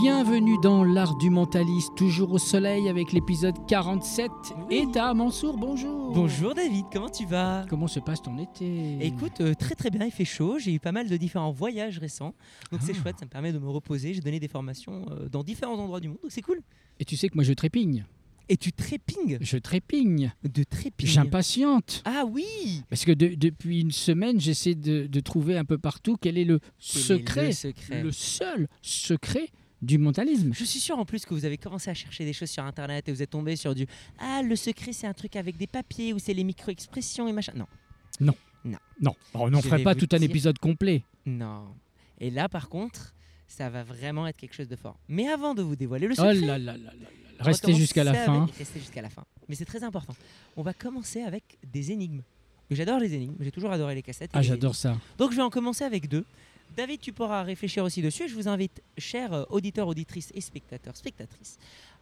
Bienvenue dans l'art du mentaliste, toujours au soleil avec l'épisode 47. Oui. Et ta Mansour, bonjour. Bonjour David, comment tu vas? Comment se passe ton été? Écoute, euh, très très bien, il fait chaud, j'ai eu pas mal de différents voyages récents, donc c'est Ah. chouette, ça me permet de me reposer, j'ai donné des formations euh, dans différents endroits du monde, donc c'est cool. Et tu sais que moi je trépigne. Et tu trépignes? Je trépigne. de trépigne. J'impatiente. Ah oui Parce que de- depuis une semaine, j'essaie de, de trouver un peu partout quel est le Quel est secret, le secret? Le seul secret du mentalisme. Je suis sûr en plus que vous avez commencé à chercher des choses sur internet et vous êtes tombé sur du Ah, le secret c'est un truc avec des papiers ou c'est les micro-expressions et machin. Non, Non, Oh, on n'en ferait pas tout un épisode complet. non. Et là par contre, ça va vraiment être quelque chose de fort. Mais avant de vous dévoiler le Oh secret, là là là là Restez jusqu'à la fin. avec- Restez jusqu'à la fin. Mais c'est très important. On va commencer avec des énigmes. J'adore les énigmes. J'ai toujours adoré les cassettes. et Ah, j'adore ça. Donc je vais en commencer avec deux. David, tu pourras réfléchir aussi dessus. Et je vous invite, chers auditeurs, auditrices et spectateurs, spectatrices,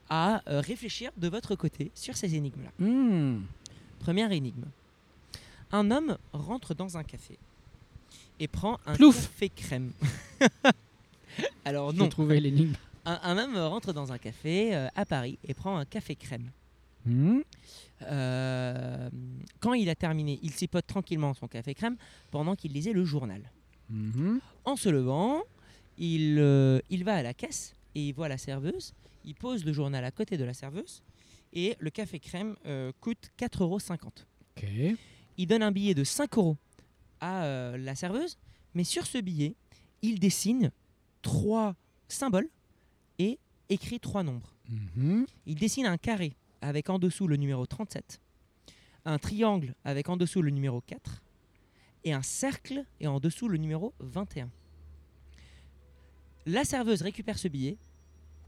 à euh, réfléchir de votre côté sur ces énigmes-là. Hmm. Première énigme. Un homme rentre dans un café et prend un Plouf café crème. Alors non, trouvé l'énigme. un, un homme rentre dans un café euh, à Paris et prend un café crème. Hmm. Euh, quand il a terminé, il sipote tranquillement son café crème pendant qu'il lisait le journal. Mhm. En se levant, il, euh, il va à la caisse et il voit la serveuse. Il pose le journal à côté de la serveuse et le café crème euh, coûte 4,50 euros. Il donne un billet de 5 euros à euh, la serveuse, mais sur ce billet, il dessine trois symboles et écrit trois nombres. Mhm. Il dessine un carré avec en dessous le numéro 37, un triangle avec en dessous le numéro 4 et un cercle et en dessous le numéro 21. La serveuse récupère ce billet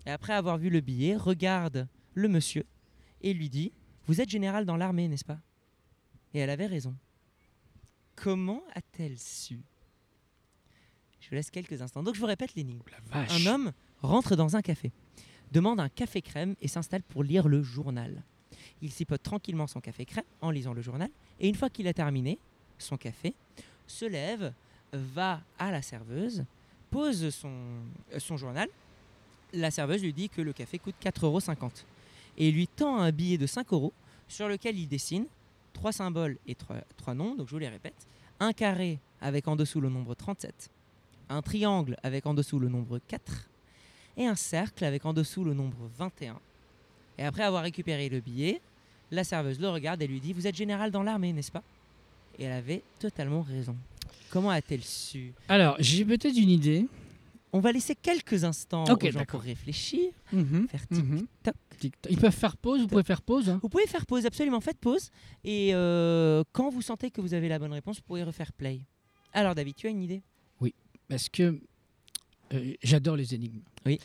et après avoir vu le billet, regarde le monsieur et lui dit Vous êtes général dans l'armée, n'est-ce pas? Et elle avait raison. Comment a-t-elle su? Je vous laisse quelques instants. Donc je vous répète l'énigme. Vache. Un homme rentre dans un café, demande un café crème et s'installe pour lire le journal. Il sipote tranquillement son café crème en lisant le journal et une fois qu'il a terminé son café, se lève, va à la serveuse, pose son, euh, journal. La serveuse lui dit que le café coûte 4,50 euros et lui tend un billet de 5 euros sur lequel il dessine trois symboles et trois, trois noms, donc je vous les répète. Un carré avec en dessous le nombre 37, un triangle avec en dessous le nombre 4 et un cercle avec en dessous le nombre 21. Et après avoir récupéré le billet, la serveuse le regarde et lui dit Vous êtes général dans l'armée, n'est-ce pas? Et elle avait totalement raison. Comment a-t-elle su? Alors, j'ai peut-être une idée. On va laisser quelques instants aux gens pour réfléchir, Mhm. faire Mhm. Ils peuvent faire pause, vous pouvez faire pause. hein. Vous pouvez faire pause, absolument, faites pause. Et euh, quand vous sentez que vous avez la bonne réponse, vous pouvez refaire play. Alors David, tu as une idée? Parce que euh, j'adore les énigmes. Oui.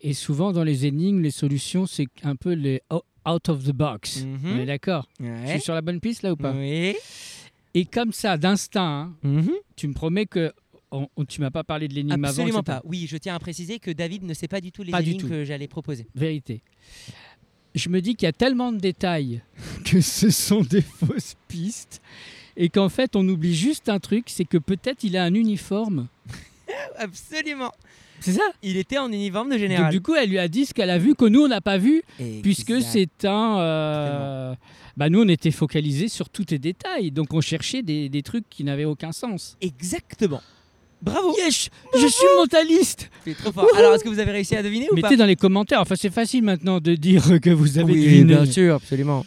Et souvent, dans les énigmes, les solutions, c'est un peu les out of the box. Mhm. On est d'accord? Je suis sur la bonne piste là ou pas? Oui. Et comme ça, d'instinct, hein, Mhm. tu me promets que on, on- tu m'as pas parlé de l'énigme avant. Absolument pas. Oui, je tiens à préciser que David ne sait pas du tout les Pas du énigmes tout. que j'allais proposer. Vérité. Je me dis qu'il y a tellement de détails que ce sont des fausses pistes et qu'en fait on oublie juste un truc, c'est que peut-être il a un uniforme. Absolument. C'est ça Il était en uniforme de Donc général. du coup elle lui a dit ce qu'elle a vu que nous on n'a pas vu puisque c'est un... euh, Bah nous on était focalisés sur tous tes détails donc on cherchait des, des trucs qui n'avaient aucun sens. Exactement. Bravo. Yes Je suis mentaliste C'est trop fort. Alors, est-ce que vous avez réussi à deviner ou pas Mettez dans les commentaires, enfin c'est facile maintenant de dire que vous avez Oui, deviné. bien sûr, absolument.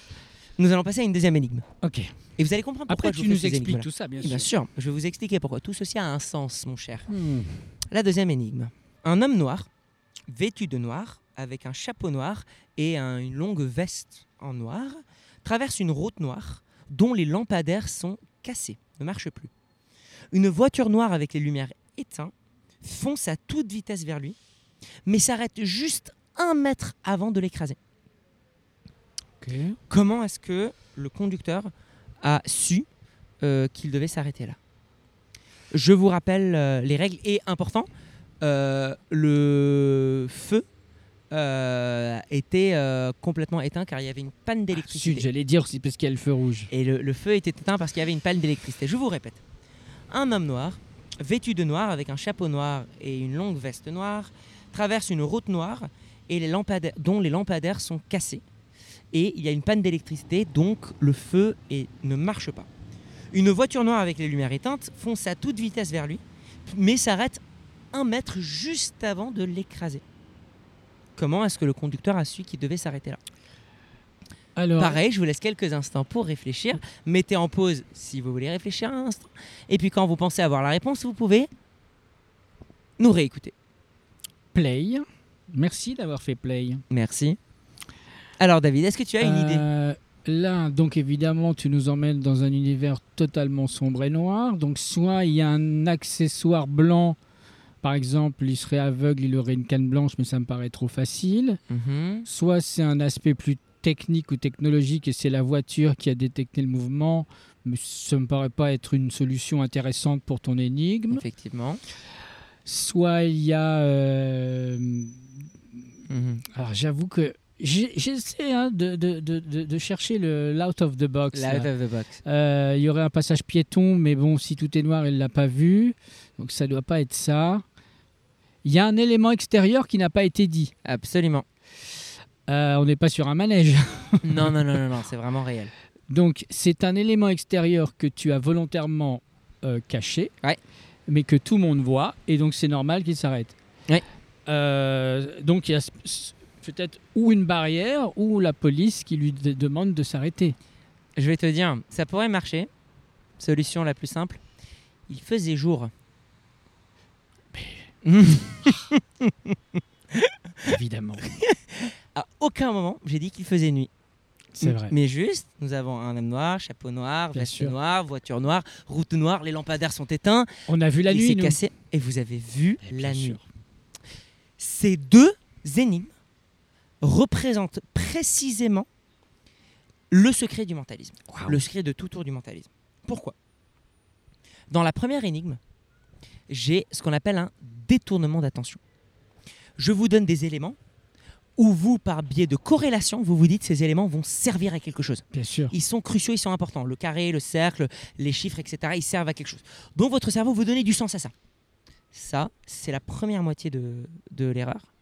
Nous allons passer à une deuxième énime. Ok. Et vous allez comprendre pourquoi Après je tu vous nous expliques tout ça bien Bien sûr. sûr, je vais vous expliquer pourquoi. Tout ceci a un sens, mon cher. Hmm. La deuxième énigme. Un homme noir, vêtu de noir, avec un chapeau noir et un- une longue veste en noir, traverse une route noire dont les lampadaires sont cassés, ne marchent plus. Une voiture noire avec les lumières éteintes fonce à toute vitesse vers lui, mais s'arrête juste un mètre avant de l'écraser. Comment est-ce que le conducteur a su euh, qu'il devait s'arrêter là? Je vous rappelle euh, les règles et important, le feu euh, était euh, complètement éteint car il y avait une panne Sud, d'électricité. j'allais dire aussi parce qu'il y a le feu rouge. Et le, le feu était éteint parce qu'il y avait une panne d'électricité. Je vous répète. Un homme noir, vêtu de noir avec un chapeau noir et une longue veste noire, traverse une route noire et les lampadaires, dont les lampadaires sont cassés. Et il y a une panne d'électricité, donc le feu ne marche pas. Une voiture noire avec les lumières éteintes fonce à toute vitesse vers lui, mais s'arrête un mètre juste avant de l'écraser. Comment est-ce que le conducteur a su qu'il devait s'arrêter là? Alors, Pareil, je vous laisse quelques instants pour réfléchir. Mettez en pause si vous voulez réfléchir un instant. Et puis quand vous pensez avoir la réponse, vous pouvez nous réécouter. play. Merci d'avoir fait play. Merci. Alors David, est-ce que tu as une idée? Euh, Là, donc évidemment, tu nous emmènes dans un univers totalement sombre et noir. Donc, soit il y a un accessoire blanc, par exemple, il serait aveugle, il aurait une canne blanche, mais ça me paraît trop facile. Mhm. Soit c'est un aspect plus technique ou technologique et c'est la voiture qui a détecté le mouvement, mais ça me paraît pas être une solution intéressante pour ton énigme. Effectivement. Soit il y a. euh, Mhm. Alors j'avoue que j'essaie hein, de, de- de- de- de chercher le l'out of the box. Là, là. out of the box. Euh, Il y aurait un passage piéton, mais bon, si tout est noir, il l'a pas vu. Donc ça doit pas être ça. Il y a un élément extérieur qui n'a pas été dit. Absolument. Euh, on n'est pas sur un manège. Non, non, non, non, non, c'est vraiment réel. Donc c'est un élément extérieur que tu as volontairement euh, caché, Ouais. mais que tout le monde voit, et donc c'est normal qu'il s'arrête. Ouais. Euh, donc il y a peut-être ou une barrière ou la police qui lui de- demande de s'arrêter. Je vais te dire, ça pourrait marcher. Solution la plus simple. Il faisait jour. Évidemment. À aucun moment, j'ai dit qu'il faisait nuit. C'est vrai. Mais juste, nous avons un homme noir, chapeau noir, Bien veste sûr. noire, voiture noire, route noire, les lampadaires sont éteints. On a vu la il nuit, s'est nous. cassé et vous avez vu la nuit. sûr. Ces deux énigmes représentent précisément le secret du mentalisme. Le secret de tout tour du mentalisme. Pourquoi? Dans la première énigme, j'ai ce qu'on appelle un détournement d'attention. Je vous donne des éléments où vous, par biais de corrélation, vous vous dites ces éléments vont servir à quelque chose. Bien sûr. Ils sont cruciaux, ils sont importants. Le carré, le cercle, les chiffres, etc., ils servent à quelque chose. Donc votre cerveau vous donne du sens à ça. Ça, c'est la première moitié de, de l'erreur.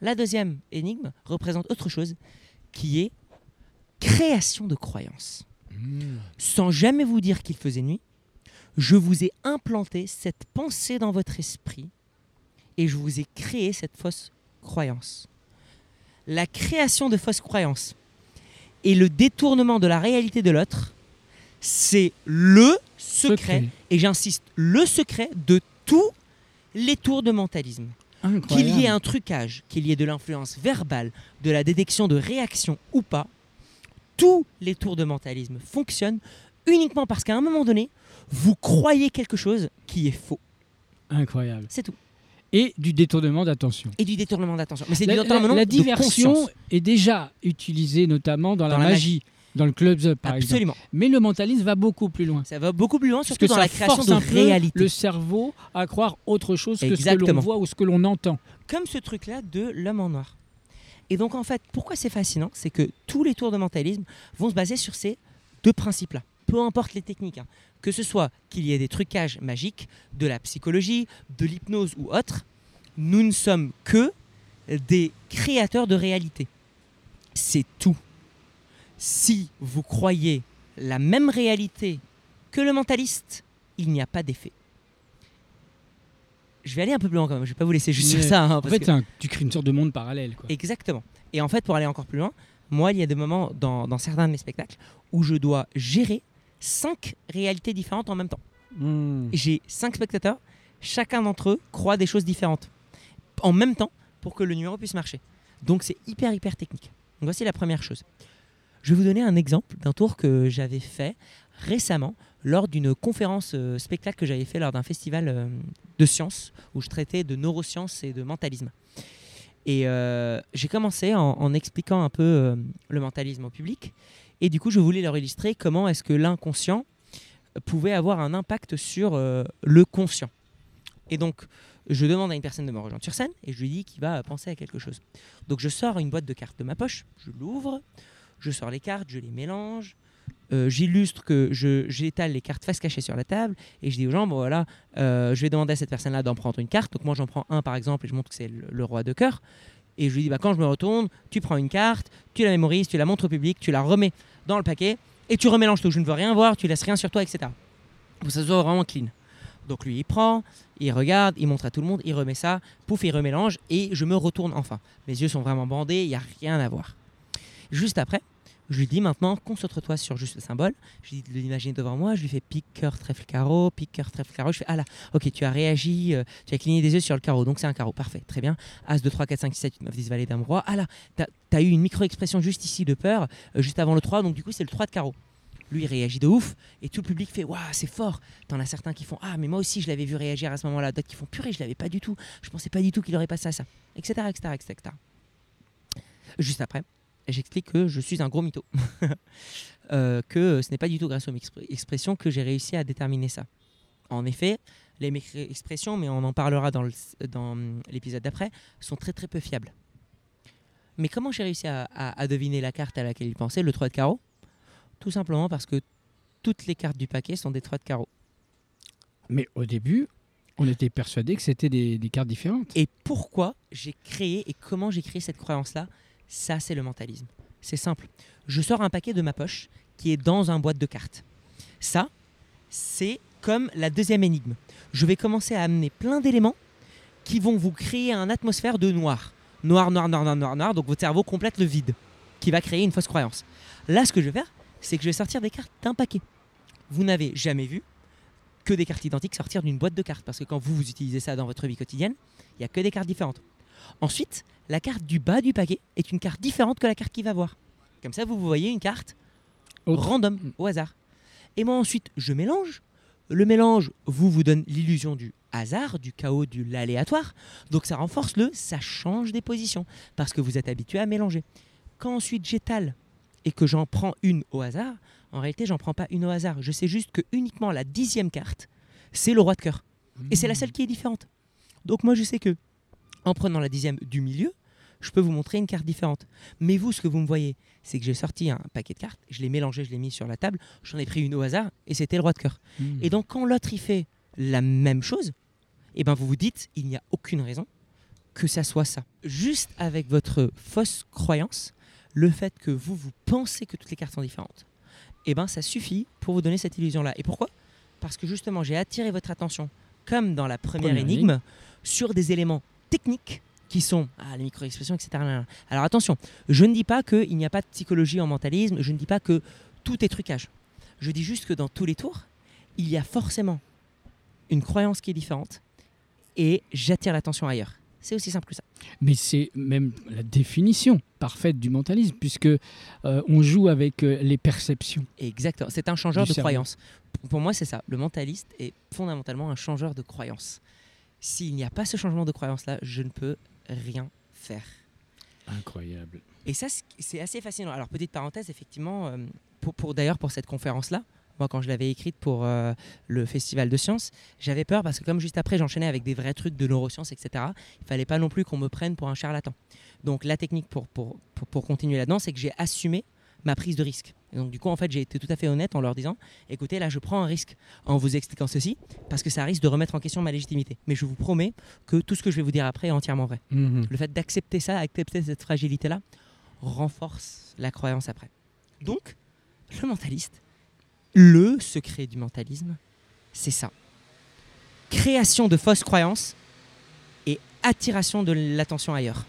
La deuxième énigme représente autre chose qui est création de croyances. Mmh. Sans jamais vous dire qu'il faisait nuit, je vous ai implanté cette pensée dans votre esprit et je vous ai créé cette fausse croyance. La création de fausses croyances et le détournement de la réalité de l'autre, c'est le secret, et j'insiste, le secret de tous les tours de mentalisme. Qu'il y ait un trucage, qu'il y ait de l'influence verbale, de la détection de réaction ou pas, tous les tours de mentalisme fonctionnent uniquement parce qu'à un moment donné, vous croyez quelque chose qui est faux. Incroyable. C'est tout. Et du détournement d'attention. Et du détournement d'attention. Mais c'est La, du détournement la- la diversion est déjà utilisée notamment dans, Dans la, la magie, dans le clubs up par exemple. Absolument. Mais le mentalisme va beaucoup plus loin. Ça va beaucoup plus loin, surtout que dans la création de réalité. le cerveau à croire autre chose que ce que l'on voit ou ce que l'on entend. Comme ce truc-là de l'homme en noir. Et donc en fait, pourquoi c'est fascinant C'est que tous les tours de mentalisme vont se baser sur ces deux principes-là. Peu importe les techniques. hein. Que ce soit qu'il y ait des trucages magiques, de la psychologie, de l'hypnose ou autre, nous ne sommes que des créateurs de réalité. C'est tout. Si vous croyez la même réalité que le mentaliste, il n'y a pas d'effet. Je vais aller un peu plus loin quand même, je vais pas vous laisser juste Mais sur ça. hein, En parce fait, que- c'est un- tu crées une sorte de monde parallèle. Quoi. Exactement. Et en fait, pour aller encore plus loin, moi, il y a des moments dans, dans certains de mes spectacles où je dois gérer cinq réalités différentes en même temps. Hmm. J'ai cinq spectateurs, chacun d'entre eux croit des choses différentes en même temps pour que le numéro puisse marcher. Donc c'est hyper hyper technique. Donc voici la première chose. Je vais vous donner un exemple d'un tour que j'avais fait récemment lors d'une conférence euh, spectacle que j'avais fait lors d'un festival euh, de sciences où je traitais de neurosciences et de mentalisme. Et euh, j'ai commencé en, en expliquant un peu le mentalisme au public. Et du coup, je voulais leur illustrer comment est-ce que l'inconscient pouvait avoir un impact sur euh, le conscient. Et donc, je demande à une personne de me rejoindre sur scène et je lui dis qu'il va penser à quelque chose. Donc, je sors une boîte de cartes de ma poche, je l'ouvre, je sors les cartes, je les mélange, euh, j'illustre que j'étale les cartes face cachée sur la table et je dis aux gens, bon voilà, euh, je vais demander à cette personne-là d'en prendre une carte. Donc moi j'en prends un par exemple et je montre que c'est le roi de cœur. Et je lui dis, bah, quand je me retourne, tu prends une carte, tu la mémorises, tu la montres au public, tu la remets dans le paquet et tu remélanges tout. Je ne veux rien voir, tu laisses rien sur toi, etc. Pour que ça soit vraiment clean. Donc lui il prend, il regarde, il montre à tout le monde, il remet ça, pouf, il remélange et je me retourne enfin. Mes yeux sont vraiment bandés, il n'y a rien à voir. Juste après, je lui dis maintenant, concentre-toi sur juste le symbole. Je lui dis de l'imaginer devant moi. Je lui fais pique, cœur, trèfle, carreau, pique, cœur, trèfle, carreau. Je fais, ah là, ok, tu as réagi, euh, tu as cligné des yeux sur le carreau, donc c'est un carreau. Parfait, très bien. As, 2, 3, 4, 5, 6, 7, 8, 9, 10, valet, dame, roi. Ah là, tu as, eu une micro-expression juste ici de peur, euh, juste avant le 3, donc du coup, c'est le 3 de carreau. Lui, il réagit de ouf, et tout le public fait, waouh, c'est fort. T'en as certains qui font, ah, mais moi aussi, je l'avais vu réagir à ce moment-là. D'autres qui font, purée, je l'avais pas du tout. Je pensais pas du tout qu'il aurait passé à ça, etc., etc., etc. Juste après, j'explique que je suis un gros mytho. Euh, que ce n'est pas du tout grâce aux expr- expressions que j'ai réussi à déterminer ça. En effet, les expressions, mais on en parlera dans l'épisode d'après, sont très très peu fiables. Mais comment j'ai réussi à, à- à deviner la carte à laquelle il pensait, le 3 de carreau? Tout simplement parce que toutes les cartes du paquet sont des 3 de carreau. Mais au début, on était persuadé que c'était des, des cartes différentes. Et pourquoi j'ai créé et comment j'ai créé cette croyance-là? Ça, c'est le mentalisme. C'est simple. Je sors un paquet de ma poche qui est dans un boîte de cartes. Ça, c'est comme la deuxième énigme. Je vais commencer à amener plein d'éléments qui vont vous créer une atmosphère de noir. Noir, noir, noir, noir, noir, noir. Donc votre cerveau complète le vide qui va créer une fausse croyance. Là, ce que je vais faire, c'est que je vais sortir des cartes d'un paquet. Vous n'avez jamais vu que des cartes identiques sortir d'une boîte de cartes. Parce que quand vous, vous utilisez ça dans votre vie quotidienne, il n'y a que des cartes différentes. Ensuite, la carte du bas du paquet est une carte différente que la carte qu'il va voir. Comme ça, vous, voyez une carte Autre. random, au hasard. Et moi, ensuite, je mélange. Le mélange vous vous donne l'illusion du hasard, du chaos, de l'aléatoire. Donc ça renforce le ça change des positions parce que vous êtes habitué à mélanger. Quand ensuite j'étale et que j'en prends une au hasard, en réalité, j'en prends pas une au hasard. Je sais juste que uniquement la dixième carte, c'est le roi de cœur. Et c'est la seule qui est différente. Donc moi, je sais que en prenant la dixième du milieu, je peux vous montrer une carte différente. Mais vous, ce que vous me voyez, c'est que j'ai sorti un paquet de cartes, je l'ai mélangé, je l'ai mis sur la table, j'en ai pris une au hasard et c'était le roi de cœur. Mmh. Et donc quand l'autre il fait la même chose, et ben vous vous dites il n'y a aucune raison que ça soit ça. Juste avec votre fausse croyance, le fait que vous vous pensez que toutes les cartes sont différentes, et ben ça suffit pour vous donner cette illusion là. Et pourquoi? Parce que justement j'ai attiré votre attention comme dans la première, Première énigme sur des éléments techniques qui sont ah, les micro-expressions, etc. Alors attention, je ne dis pas qu'il n'y a pas de psychologie en mentalisme, je ne dis pas que tout est trucage. Je dis juste que dans tous les tours, il y a forcément une croyance qui est différente et j'attire l'attention ailleurs. C'est aussi simple que ça. Mais c'est même la définition parfaite du mentalisme, puisque euh, on joue avec euh, les perceptions. Exactement. C'est un changeur de cerveau. croyance. Pour moi, c'est ça. Le mentaliste est fondamentalement un changeur de croyance. S'il n'y a pas ce changement de croyance-là, je ne peux rien faire. Incroyable. Et ça, c'est- assez fascinant. Alors, petite parenthèse, effectivement, euh, pour, pour- d'ailleurs, pour cette conférence-là, moi, quand je l'avais écrite pour euh, le Festival de Sciences, j'avais peur parce que, comme juste après, j'enchaînais avec des vrais trucs de neurosciences, etc., il fallait pas non plus qu'on me prenne pour un charlatan. Donc, la technique pour, pour, pour, pour continuer là-dedans, c'est que j'ai assumé ma prise de risque. Et donc, du coup, en fait, j'ai été tout à fait honnête en leur disant écoutez, là, je prends un risque en vous expliquant ceci parce que ça risque de remettre en question ma légitimité. Mais je vous promets que tout ce que je vais vous dire après est entièrement vrai. Mhm. Le fait d'accepter ça, accepter cette fragilité-là, renforce la croyance après. Donc, le mentaliste, le secret du mentalisme, c'est ça. Création de fausses croyances et attiration de l'attention ailleurs.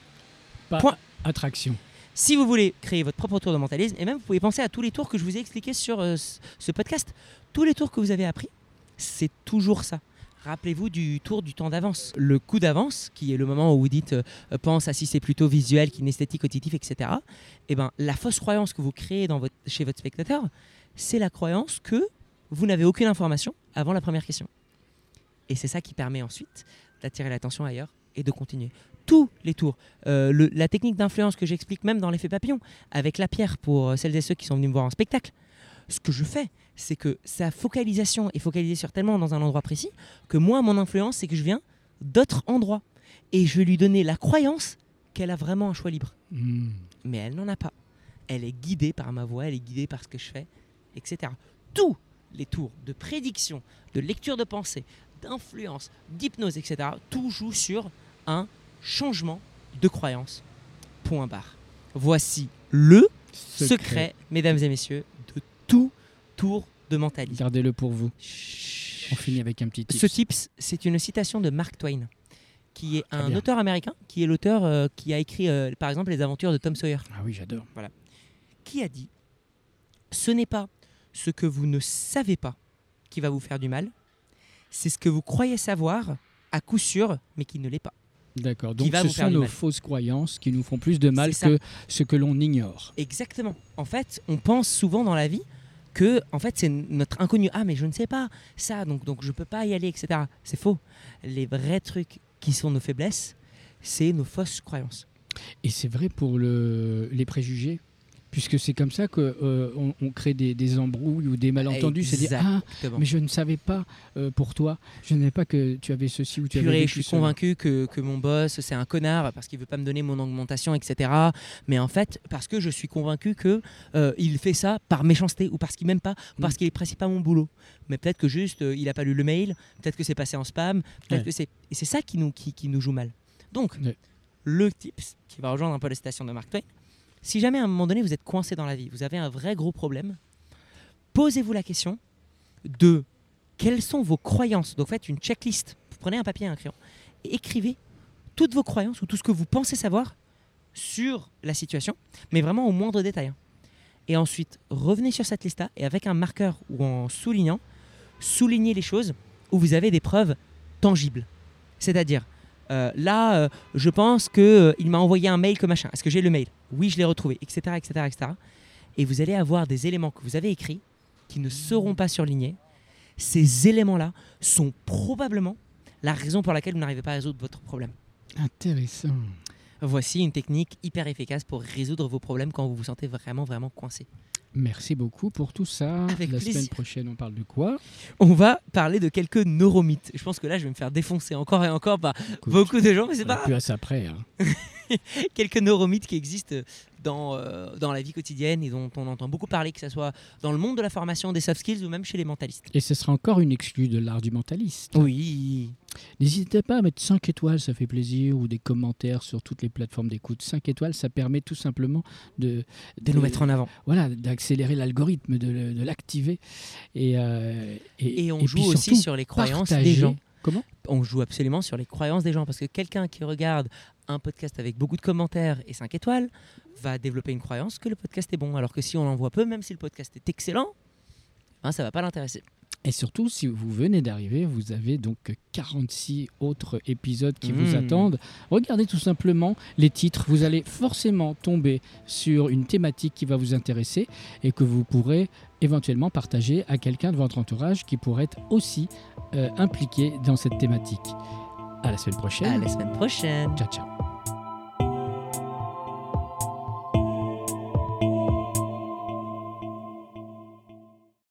Pas Point. attraction. Si vous voulez créer votre propre tour de mentalisme, et même vous pouvez penser à tous les tours que je vous ai expliqués sur euh, ce podcast, tous les tours que vous avez appris, c'est toujours ça. Rappelez-vous du tour du temps d'avance. Le coup d'avance, qui est le moment où vous dites euh, pense à si c'est plutôt visuel kinesthétique, auditif, etc. Et ben, la fausse croyance que vous créez chez votre spectateur, c'est la croyance que vous n'avez aucune information avant la première question. Et c'est ça qui permet ensuite d'attirer l'attention ailleurs et de continuer. Tous les tours. Euh, le- la technique d'influence que j'explique même dans l'effet papillon, avec la pierre pour euh, celles et ceux qui sont venus me voir en spectacle, ce que je fais, c'est que sa focalisation est focalisée sur tellement dans un endroit précis que moi, mon influence, c'est que je viens d'autres endroits. Et je vais lui donner la croyance qu'elle a vraiment un choix libre. Mhm. Mais elle n'en a pas. Elle est guidée par ma voix, elle est guidée par ce que je fais. etc. Tous les tours de prédiction, de lecture de pensée, d'influence, d'hypnose, etc. Tout joue sur un changement de croyance. Point barre. Voici le secret, mesdames et messieurs, de tout tour de mentalité. Gardez-le pour vous. On finit avec un petit tips. Ce tips, c'est une citation de Mark Twain, qui est Très un bien. auteur américain, qui est l'auteur euh, qui a écrit, euh, par exemple, les aventures de Tom Sawyer, Ah oui, j'adore. qui a dit Ce n'est pas ce que vous ne savez pas qui va vous faire du mal, c'est ce que vous croyez savoir à coup sûr, mais qui ne l'est pas. D'accord. Donc va ce vous faire sont nos mal. fausses croyances qui nous font plus de mal que ce que l'on ignore. Exactement. En fait, on pense souvent dans la vie que en fait c'est notre inconnu. Ah mais je ne sais pas ça, donc donc je peux pas y aller, etc. C'est faux. Les vrais trucs qui sont nos faiblesses, c'est nos fausses croyances. Et c'est vrai pour le, les préjugés, puisque c'est comme ça qu'on on on crée des, des embrouilles ou des malentendus. C'est dire Ah, mais je ne savais pas euh, pour toi, je ne savais pas que tu avais ceci ou tu avais Purée, vécu je suis convaincu que, que mon boss c'est un connard parce qu'il veut pas me donner mon augmentation, etc. Mais en fait, parce que je suis convaincu que euh, il fait ça par méchanceté ou parce qu'il m'aime pas, ou parce Mm. qu'il apprécie pas mon boulot. Mais peut-être que juste euh, il a pas lu le mail, peut-être que c'est passé en spam, peut-être Ouais. que c'est et c'est ça qui nous qui, qui nous joue mal. Donc Ouais. le tips qui va rejoindre un peu la citation de Mark Twain. Si jamais à un moment donné vous êtes coincé dans la vie, vous avez un vrai gros problème, posez-vous la question de quelles sont vos croyances. Donc faites une checklist. Vous prenez un papier et un crayon et écrivez toutes vos croyances ou tout ce que vous pensez savoir sur la situation, mais vraiment au moindre détail. Et ensuite, revenez sur cette liste-là et avec un marqueur ou en soulignant, soulignez les choses où vous avez des preuves tangibles. C'est-à-dire, euh, là, euh, je pense qu'il m'a envoyé un mail que machin. Est-ce que j'ai le mail Oui, je l'ai retrouvé, etc., etc., etc. Et vous allez avoir des éléments que vous avez écrits qui ne seront pas surlignés. Ces éléments-là sont probablement la raison pour laquelle vous n'arrivez pas à résoudre votre problème. Intéressant. Voici une technique hyper efficace pour résoudre vos problèmes quand vous vous sentez vraiment, vraiment coincé. Merci beaucoup pour tout ça. Avec La plaisir. semaine prochaine, on parle de quoi? On va parler de quelques neuromythes. Je pense que là, je vais me faire défoncer encore et encore par Écoute, beaucoup de gens, mais c'est pas plus à ça près. hein. quelques neuromythes qui existent dans, euh, dans la vie quotidienne et dont on entend beaucoup parler, que ce soit dans le monde de la formation, des soft skills ou même chez les mentalistes. Et ce sera encore une exclue de l'art du mentaliste. Oui. N'hésitez pas à mettre 5 étoiles, ça fait plaisir, ou des commentaires sur toutes les plateformes d'écoute. 5 étoiles, ça permet tout simplement de, De nous mettre en avant. voilà, d'accélérer l'algorithme, de, de l'activer. Et, euh, Et on joue aussi surtout, sur les croyances partager. des gens. Comment? On joue absolument sur les croyances des gens parce que quelqu'un qui regarde un podcast avec beaucoup de commentaires et 5 étoiles va développer une croyance que le podcast est bon. Alors que si on en voit peu, même si le podcast est excellent, hein, ça va pas l'intéresser. Et surtout, si vous venez d'arriver, vous avez donc 46 autres épisodes qui vous Mmh. attendent. Regardez tout simplement les titres. Vous allez forcément tomber sur une thématique qui va vous intéresser et que vous pourrez éventuellement partager à quelqu'un de votre entourage qui pourrait être aussi euh, impliqué dans cette thématique. À la semaine prochaine. À la semaine prochaine. Ciao, ciao.